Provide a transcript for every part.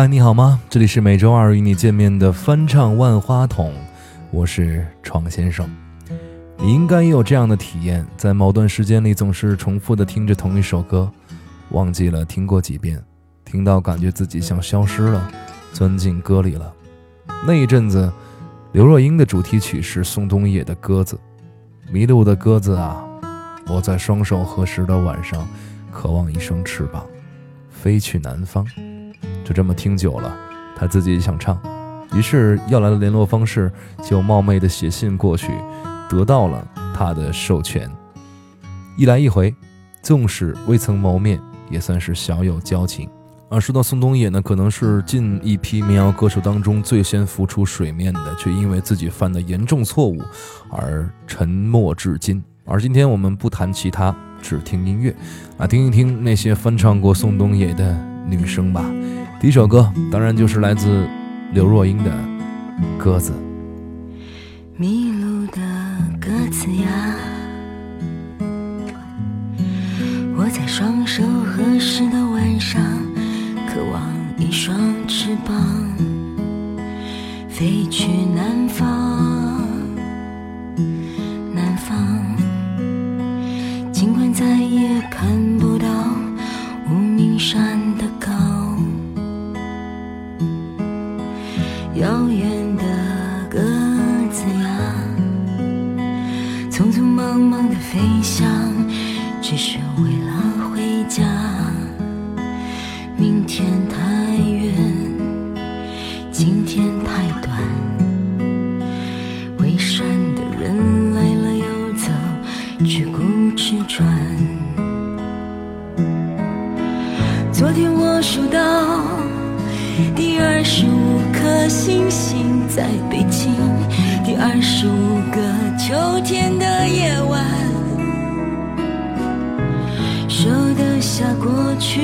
嗨，你好吗？这里是每周二与你见面的翻唱万花筒，我是闯先生。你应该也有这样的体验，在某段时间里总是重复的听着同一首歌，忘记了听过几遍，听到感觉自己像消失了，钻进歌里了。那一阵子，刘若英的主题曲是宋冬野的《鸽子》，迷路的鸽子啊，我在双手合十的晚上，渴望一双翅膀，飞去南方。就这么听久了，他自己也想唱，于是要来的联络方式就冒昧的写信过去，得到了他的授权。一来一回，纵使未曾谋面，也算是小有交情。而说到宋冬野呢，可能是近一批民谣歌手当中最先浮出水面的，却因为自己犯的严重错误而沉默至今。而今天我们不谈其他，只听音乐，啊听一听那些翻唱过宋冬野的女生吧。第一首歌当然就是来自刘若英的《鸽子》。迷路的鸽子呀，我在双手合十的晚上，渴望一双翅膀，飞去南方。第二十五。颗星星在北京，第二十五个秋天的夜晚，收得下过去，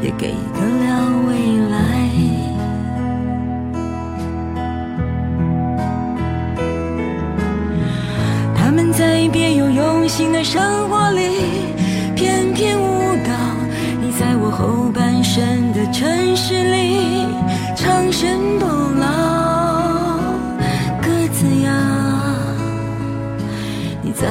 也给得了未来。他们在别有用心的生活里，翩翩。后半生的城市里长生不老，鸽子呀，你在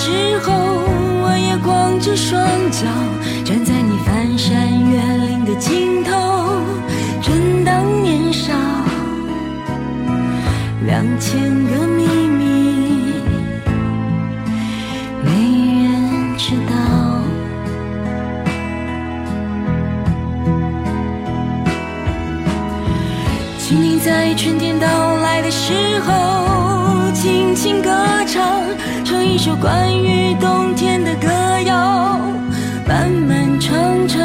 时候，我也光着双脚站在你翻山越岭的尽头。正当年少，两千个梦。关于冬天的歌谣，漫漫长长。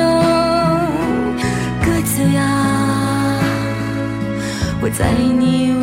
鸽子呀，我在你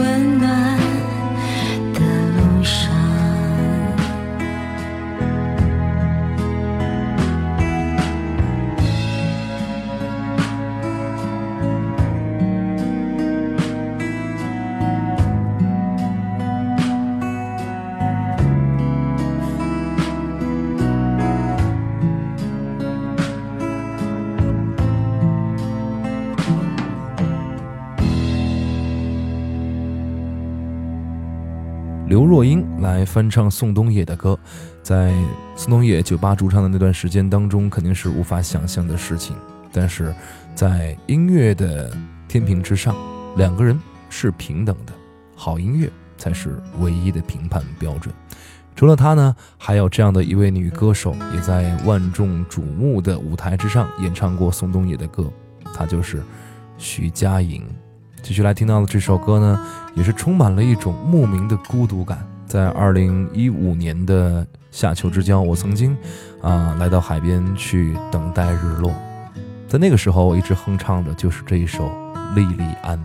若英来翻唱宋冬野的歌，在宋冬野酒吧驻唱的那段时间当中，肯定是无法想象的事情。但是在音乐的天平之上，两个人是平等的，好音乐才是唯一的评判标准。除了她呢，还有这样的一位女歌手，也在万众瞩目的舞台之上演唱过宋冬野的歌，她就是徐佳莹。继续来听到的这首歌呢，也是充满了一种莫名的孤独感。在二零一五年的夏秋之交，我曾经啊来到海边去等待日落，在那个时候，我一直哼唱的就是这一首《莉莉安》。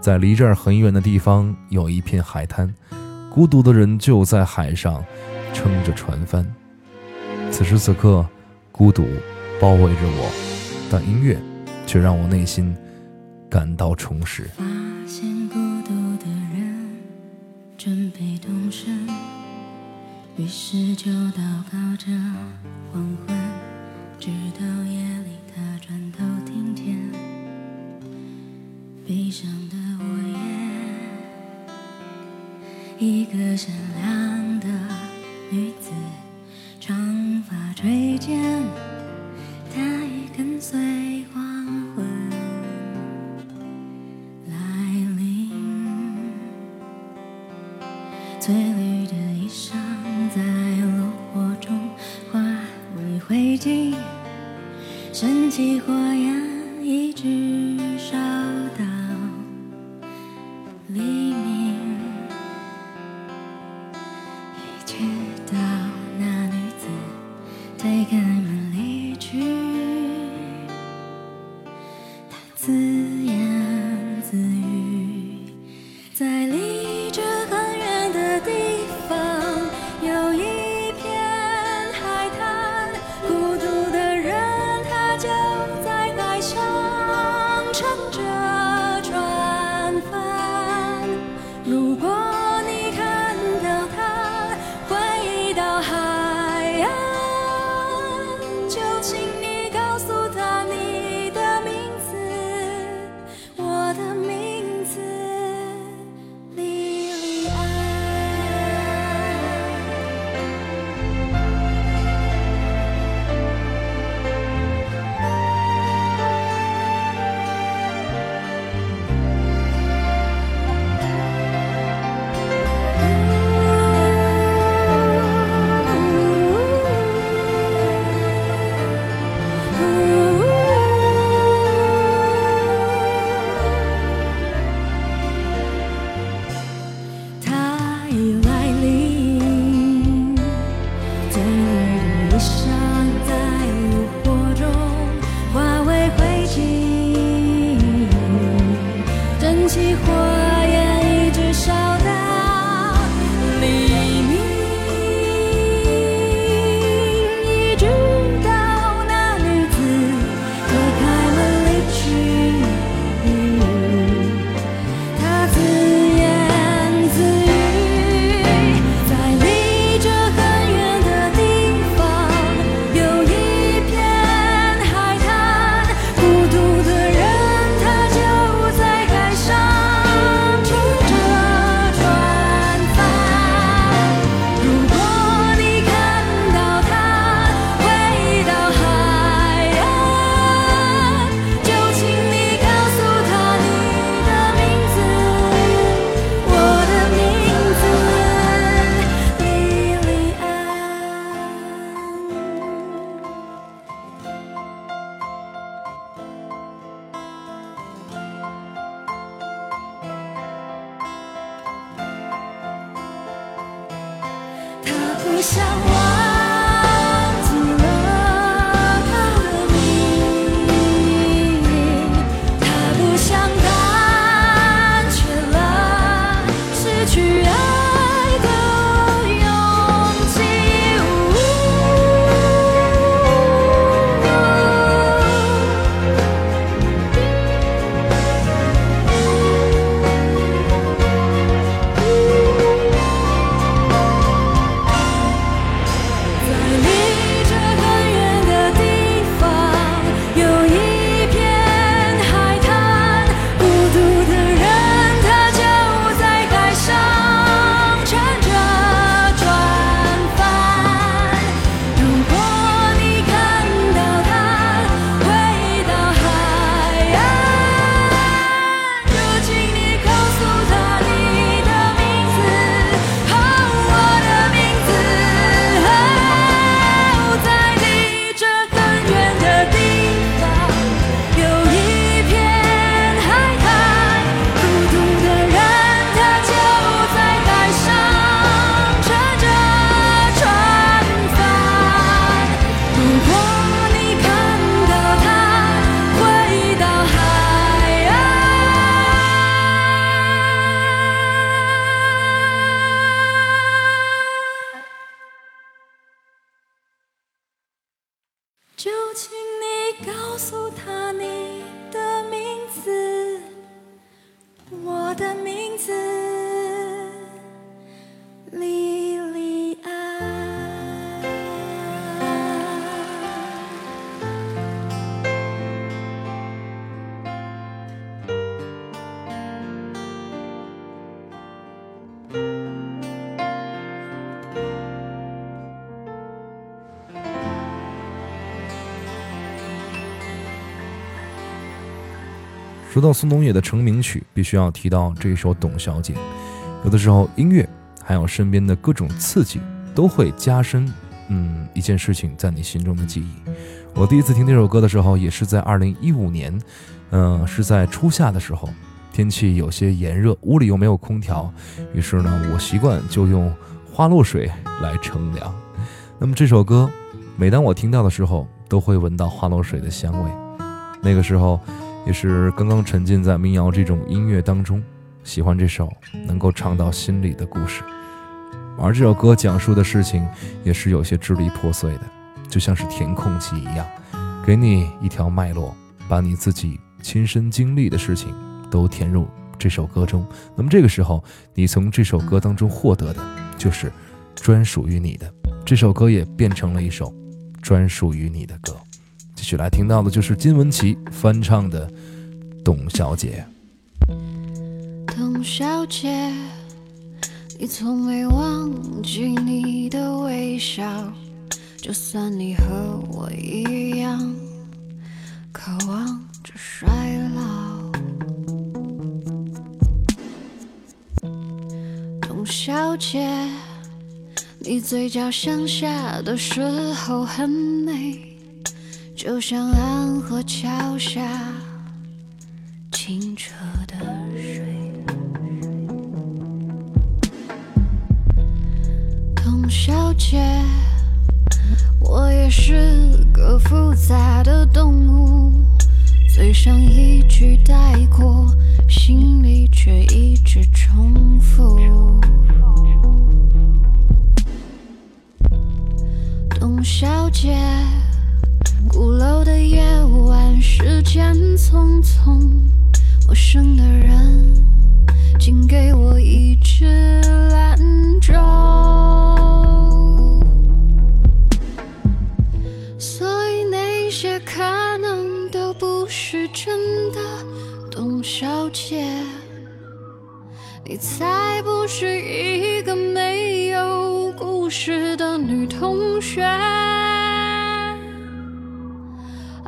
在离这儿很远的地方，有一片海滩，孤独的人就在海上撑着船帆。此时此刻，孤独包围着我，但音乐却让我内心。感到充实。发现孤独的人准备动身，于是就祷告着黄昏，直到夜里他转头听见悲伤的午夜，一个善说到苏东野的成名曲，必须要提到这首《董小姐》。有的时候，音乐还有身边的各种刺激，都会加深嗯一件事情在你心中的记忆。我第一次听这首歌的时候，也是在二零一五年，嗯、是在初夏的时候，天气有些炎热，屋里又没有空调，于是呢，我习惯就用花露水来乘凉。那么这首歌，每当我听到的时候，都会闻到花露水的香味。那个时候。也是刚刚沉浸在民谣这种音乐当中，喜欢这首能够唱到心里的故事。而这首歌讲述的事情也是有些支离破碎的，就像是填空机一样，给你一条脉络，把你自己亲身经历的事情都填入这首歌中。那么这个时候，你从这首歌当中获得的就是专属于你的。这首歌也变成了一首专属于你的歌。继续来听到的就是金玟岐翻唱的《董小姐董小姐，你从没忘记你的微笑，就算你和我一样，渴望着衰老。董小姐，你嘴角向下的时候很，就像安河桥下清澈的水。董小姐，我也是个复杂的动物，嘴上一句带过，心里却一直重复。董小姐，间匆匆，陌生的人，请给我一支兰州。所以那些可能都不是真的，董小姐，你才不是一个没有故事的女同学。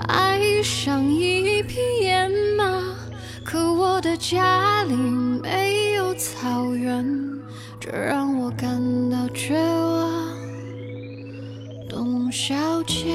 爱上一，的家里没有草原，这让我感到绝望。董小姐。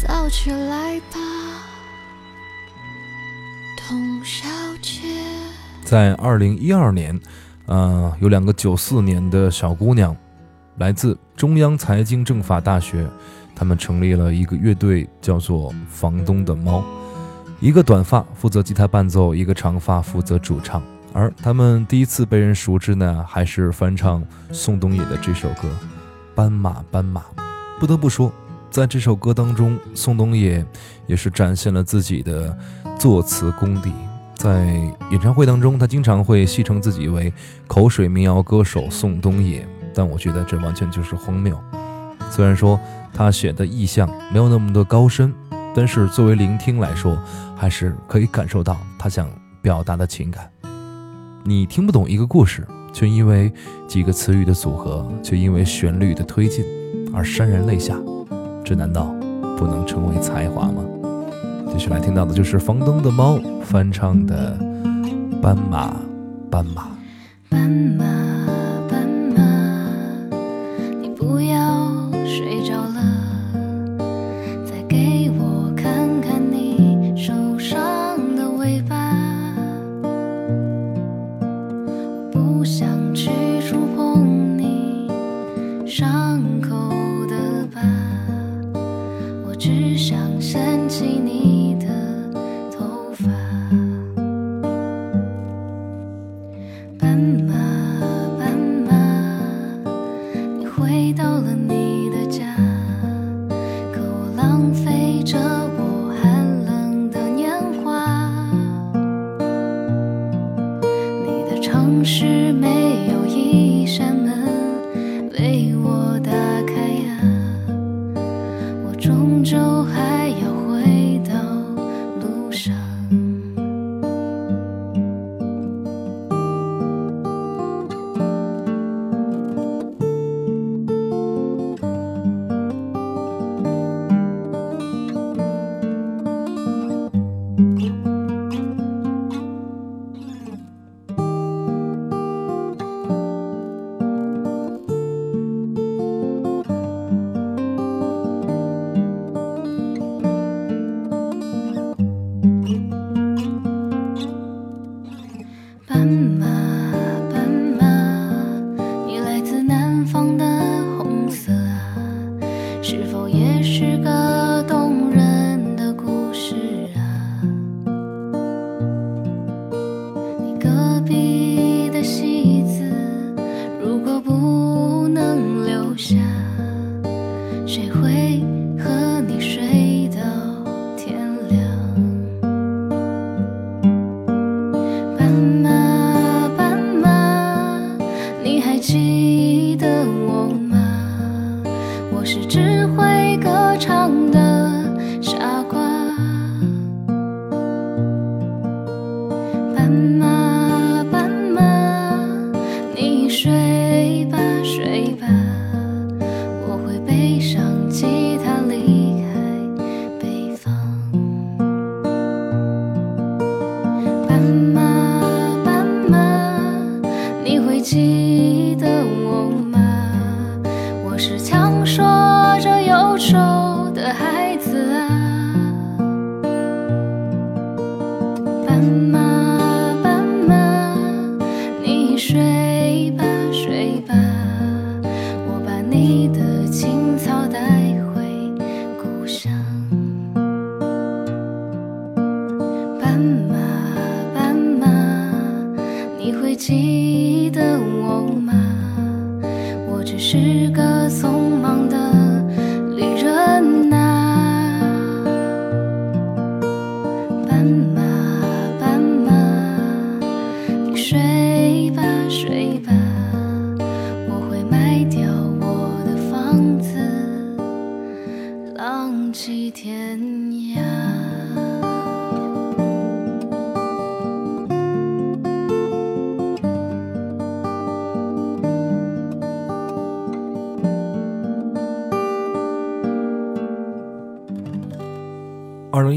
早起来吧。董小姐，在二零一二年，呃，有两个九四年的小姑娘，来自中央财经政法大学，她们成立了一个乐队，叫做“房东的猫”。一个短发负责吉他伴奏，一个长发负责主唱。而他们第一次被人熟知呢，还是翻唱宋冬野的这首歌《斑马斑马》。不得不说，在这首歌当中，宋冬野也是展现了自己的。作词功底，在演唱会当中，他经常会戏称自己为口水民谣歌手宋冬野，但我觉得这完全就是荒谬。虽然说他写的意象没有那么多高深，但是作为聆听来说，还是可以感受到他想表达的情感。你听不懂一个故事，却因为几个词语的组合，却因为旋律的推进而潸然泪下，这难道不能成为才华吗？接下来听到的就是房东的猫翻唱的《斑马，斑马》。到了你的家可我浪费着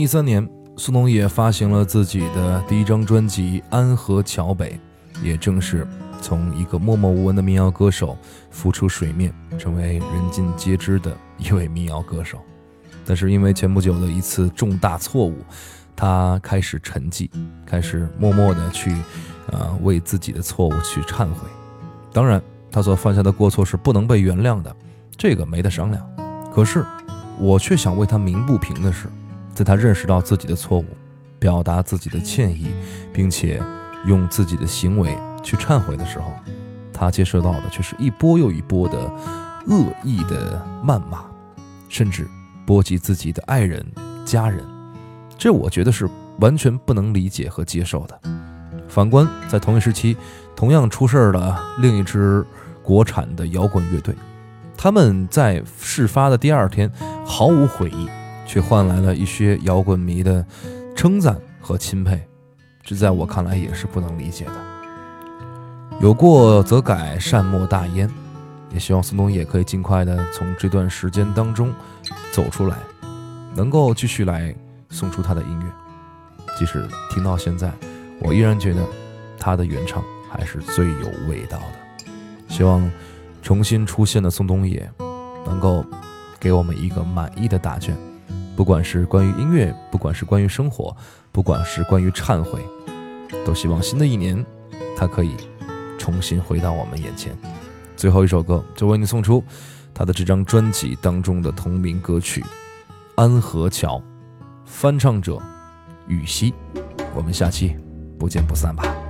一三年，宋冬野发行了自己的第一张专辑《安河桥北》，也正是从一个默默无闻的民谣歌手浮出水面，成为人尽皆知的一位民谣歌手。但是因为前不久的一次重大错误，他开始沉寂，开始默默的去，呃，为自己的错误去忏悔。当然，他所犯下的过错是不能被原谅的，这个没得商量。可是，我却想为他鸣不平的是，在他认识到自己的错误，表达自己的歉意，并且用自己的行为去忏悔的时候，他接受到的却是一波又一波的恶意的谩骂，甚至波及自己的爱人、家人。这我觉得是完全不能理解和接受的。反观在同一时期，同样出事儿的另一支国产的摇滚乐队。他们在事发的第二天毫无悔意，却换来了一些摇滚迷的称赞和钦佩，这在我看来也是不能理解的。有过则改，善莫大焉。也希望宋冬野可以尽快的从这段时间当中走出来，能够继续来送出他的音乐。即使听到现在，我依然觉得他的原唱还是最有味道的。希望。重新出现的宋冬野，能够给我们一个满意的答卷，不管是关于音乐，不管是关于生活，不管是关于忏悔，都希望新的一年，他可以重新回到我们眼前。最后一首歌就为你送出他的这张专辑当中的同名歌曲《安河桥》，翻唱者雨熙。我们下期不见不散吧。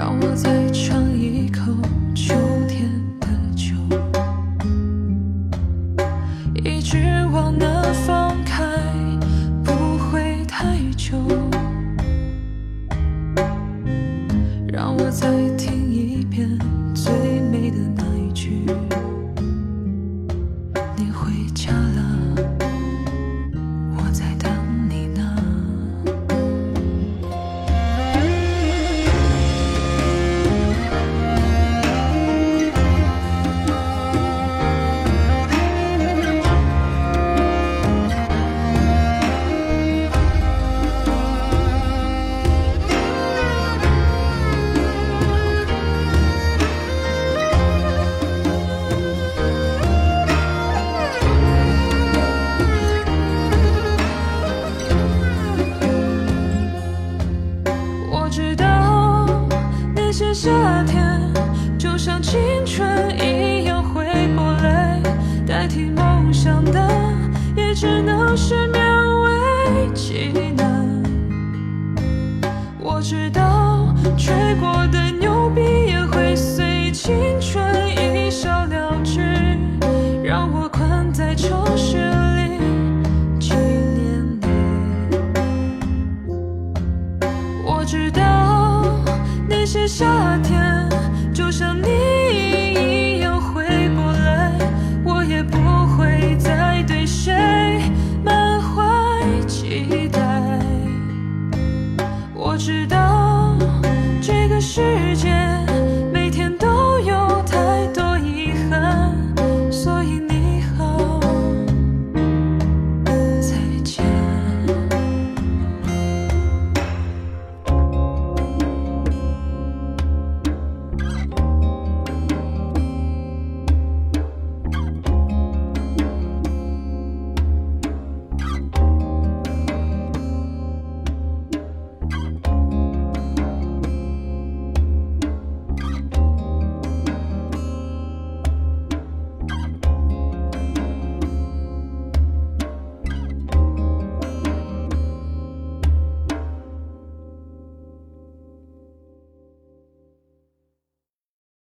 让我再尝一口。是的